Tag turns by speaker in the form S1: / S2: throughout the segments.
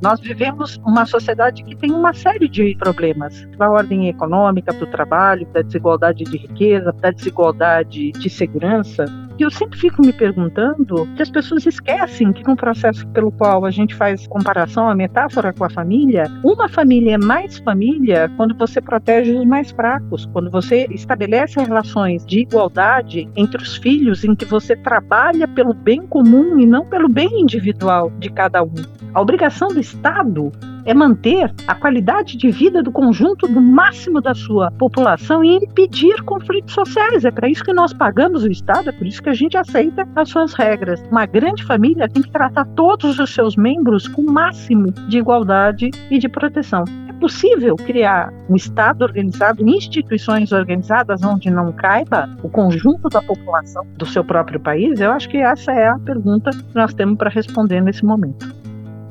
S1: Nós vivemos uma sociedade que tem uma série de problemas, da ordem econômica, do trabalho, da desigualdade de riqueza, da desigualdade de segurança. E eu sempre fico me perguntando que as pessoas esquecem que no processo pelo qual a gente faz comparação, a metáfora com a família, uma família é mais família quando você protege os mais fracos, quando você estabelece relações de igualdade entre os filhos, em que você trabalha pelo bem comum e não pelo bem individual de cada um. A obrigação do Estado é manter a qualidade de vida do conjunto do máximo da sua população e impedir conflitos sociais. É para isso que nós pagamos o Estado, é por isso que a gente aceita as suas regras. Uma grande família tem que tratar todos os seus membros com o máximo de igualdade e de proteção. É possível criar um Estado organizado, instituições organizadas onde não caiba o conjunto da população do seu próprio país? Eu acho que essa é a pergunta que nós temos para responder nesse momento.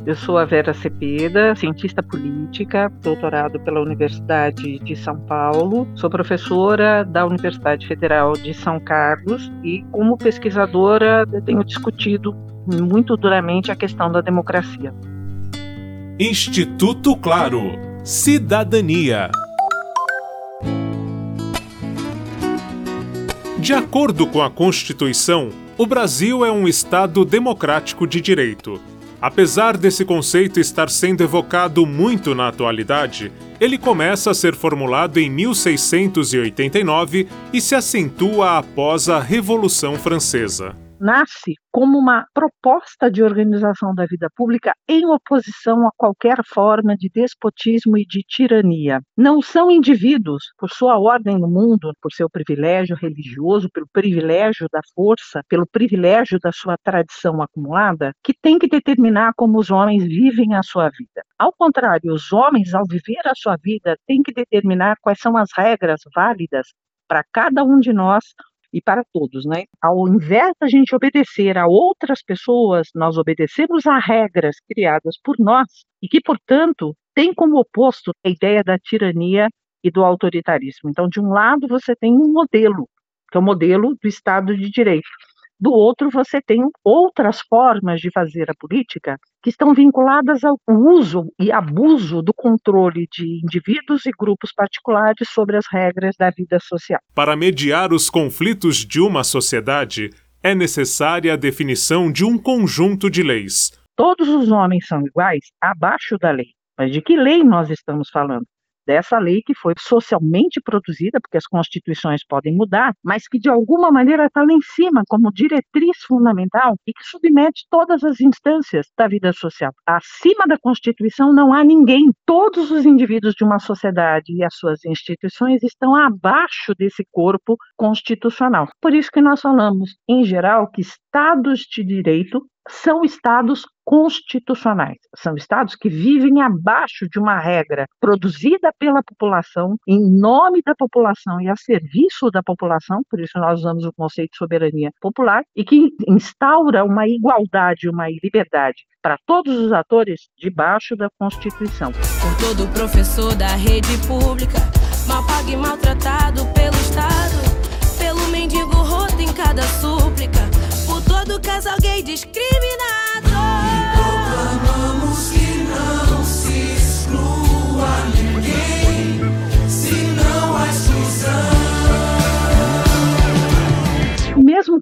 S1: Eu sou a Vera Cepeda, cientista política, doutorado pela Universidade de São Paulo. Sou professora da Universidade Federal de São Carlos e, como pesquisadora, tenho discutido muito duramente a questão da democracia.
S2: Instituto Claro. Cidadania. De acordo com a Constituição, o Brasil é um Estado democrático de direito. Apesar desse conceito estar sendo evocado muito na atualidade, ele começa a ser formulado em 1689 e se acentua após a Revolução Francesa
S1: nasce como uma proposta de organização da vida pública em oposição a qualquer forma de despotismo e de tirania. Não são indivíduos, por sua ordem no mundo, por seu privilégio religioso, pelo privilégio da força, pelo privilégio da sua tradição acumulada, que tem que determinar como os homens vivem a sua vida. Ao contrário, os homens, ao viver a sua vida, têm que determinar quais são as regras válidas para cada um de nós e para todos, né? Ao invés da gente obedecer a outras pessoas, nós obedecemos a regras criadas por nós e que, portanto, tem como oposto a ideia da tirania e do autoritarismo. Então, de um lado, você tem um modelo, que é o modelo do Estado de Direito. Do outro, você tem outras formas de fazer a política que estão vinculadas ao uso e abuso do controle de indivíduos e grupos particulares sobre as regras da vida social.
S2: Para mediar os conflitos de uma sociedade, é necessária a definição de um conjunto de leis.
S1: Todos os homens são iguais abaixo da lei. Mas de que lei nós estamos falando? Dessa lei que foi socialmente produzida, porque as constituições podem mudar, mas que de alguma maneira está lá em cima como diretriz fundamental e que submete todas as instâncias da vida social. Acima da Constituição não há ninguém. Todos os indivíduos de uma sociedade e as suas instituições estão abaixo desse corpo constitucional. Por isso que nós falamos, em geral, que estados de direito são estados constitucionais. São estados que vivem abaixo de uma regra produzida pela população, em nome da população e a serviço da população, por isso nós usamos o conceito de soberania popular, e que instaura uma igualdade, uma liberdade para todos os atores debaixo da Constituição.
S3: Por todo professor da rede pública, mal pago e maltratado pelo Estado, pelo mendigo roto em cada súplica, por todo casal gay discriminado.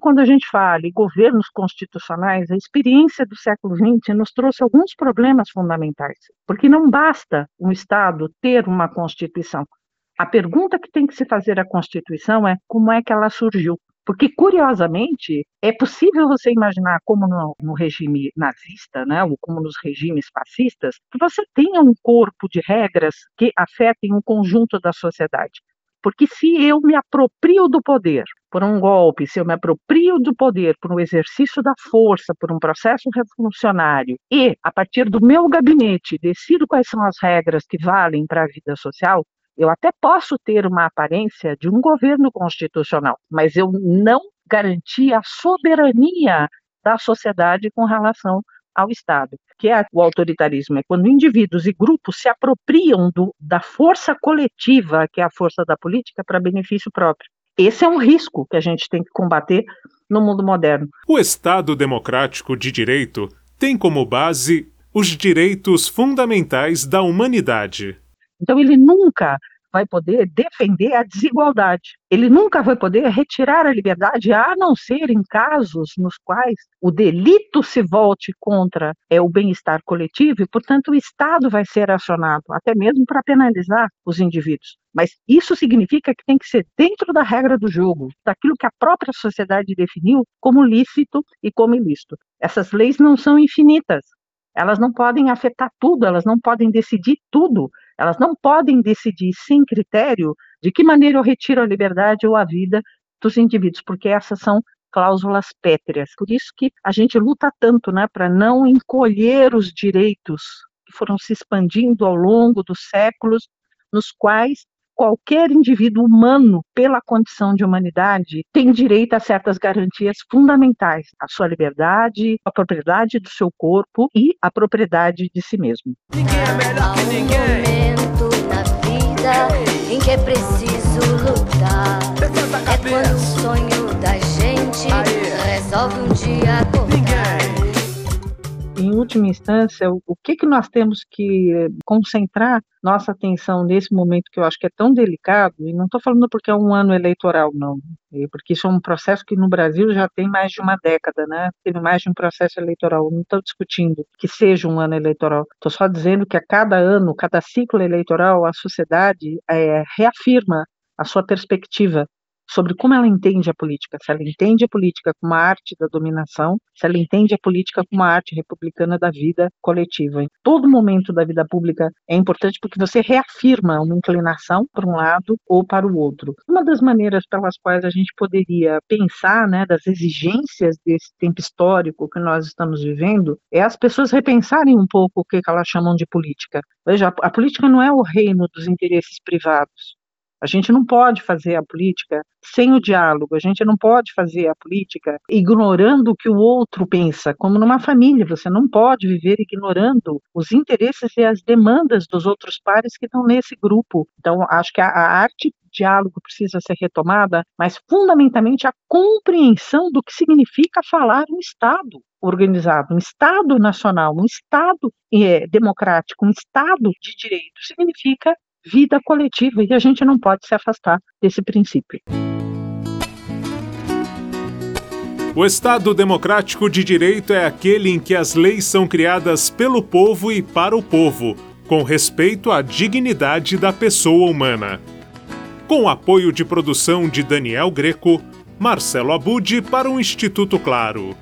S1: Quando a gente fala em governos constitucionais, a experiência do século XX nos trouxe alguns problemas fundamentais, porque não basta um Estado ter uma Constituição. A pergunta que tem que se fazer à Constituição é como é que ela surgiu. Porque, curiosamente, é possível você imaginar como no, no, regime nazista, né, ou como nos regimes fascistas, que você tenha um corpo de regras que afetem um conjunto da sociedade. Porque se eu me aproprio do poder por um golpe, se eu me aproprio do poder por um exercício da força, por um processo revolucionário, e, a partir do meu gabinete, decido quais são as regras que valem para a vida social, eu até posso ter uma aparência de um governo constitucional, mas eu não garanti a soberania da sociedade com relação ao Estado, que é o autoritarismo, é quando indivíduos e grupos se apropriam do, da força coletiva, que é a força da política, para benefício próprio. Esse é um risco que a gente tem que combater no mundo moderno.
S2: O Estado democrático de direito tem como base os direitos fundamentais da humanidade.
S1: Então, ele nunca vai poder defender a desigualdade. Ele nunca vai poder retirar a liberdade, a não ser em casos nos quais o delito se volte contra é, o bem-estar coletivo e, portanto, o Estado vai ser acionado, até mesmo para penalizar os indivíduos. Mas isso significa que tem que ser dentro da regra do jogo, daquilo que a própria sociedade definiu como lícito e como ilícito. Essas leis não são infinitas. Elas não podem afetar tudo, elas não podem decidir tudo, elas não podem decidir sem critério de que maneira eu retiro a liberdade ou a vida dos indivíduos, porque essas são cláusulas pétreas. Por isso que a gente luta tanto né, para não encolher os direitos que foram se expandindo ao longo dos séculos, nos quais qualquer indivíduo humano, pela condição de humanidade, tem direito a certas garantias fundamentais: a sua liberdade, a propriedade do seu corpo e a propriedade de si mesmo.
S4: Ninguém é melhor que ninguém. momento na vida em que é preciso lutar. É quando o sonho da gente resolve um dia acordar
S1: última instância, o, que, que nós temos que eh, concentrar nossa atenção nesse momento que eu acho que é tão delicado, e não estou falando porque é um ano eleitoral, não, porque isso é um processo que no Brasil já tem mais de uma década, né? Teve mais de um processo eleitoral. Não estou discutindo que seja um ano eleitoral. Estou só dizendo que a cada ano, cada ciclo eleitoral, a sociedade é, reafirma a sua perspectiva sobre como ela entende a política, se ela entende a política como uma arte da dominação, se ela entende a política como uma arte republicana da vida coletiva. Em todo momento da vida pública é importante porque você reafirma uma inclinação para um lado ou para o outro. Uma das maneiras pelas quais a gente poderia pensar, né, das exigências desse tempo histórico que nós estamos vivendo, é as pessoas repensarem um pouco o que elas chamam de política. Veja, a política não é o reino dos interesses privados. A gente não pode fazer a política sem o diálogo, a gente não pode fazer a política ignorando o que o outro pensa, como numa família, você não pode viver ignorando os interesses e as demandas dos outros pares que estão nesse grupo. Então, acho que a, a arte diálogo precisa ser retomada, mas fundamentalmente a compreensão do que significa falar um Estado organizado, um Estado nacional, um Estado é, democrático, um Estado de direito, significa vida coletiva e a gente não pode se afastar desse princípio.
S2: O Estado democrático de direito é aquele em que as leis são criadas pelo povo e para o povo, com respeito à dignidade da pessoa humana. Com apoio de produção de Daniel Greco, Marcelo Abude para o Instituto Claro.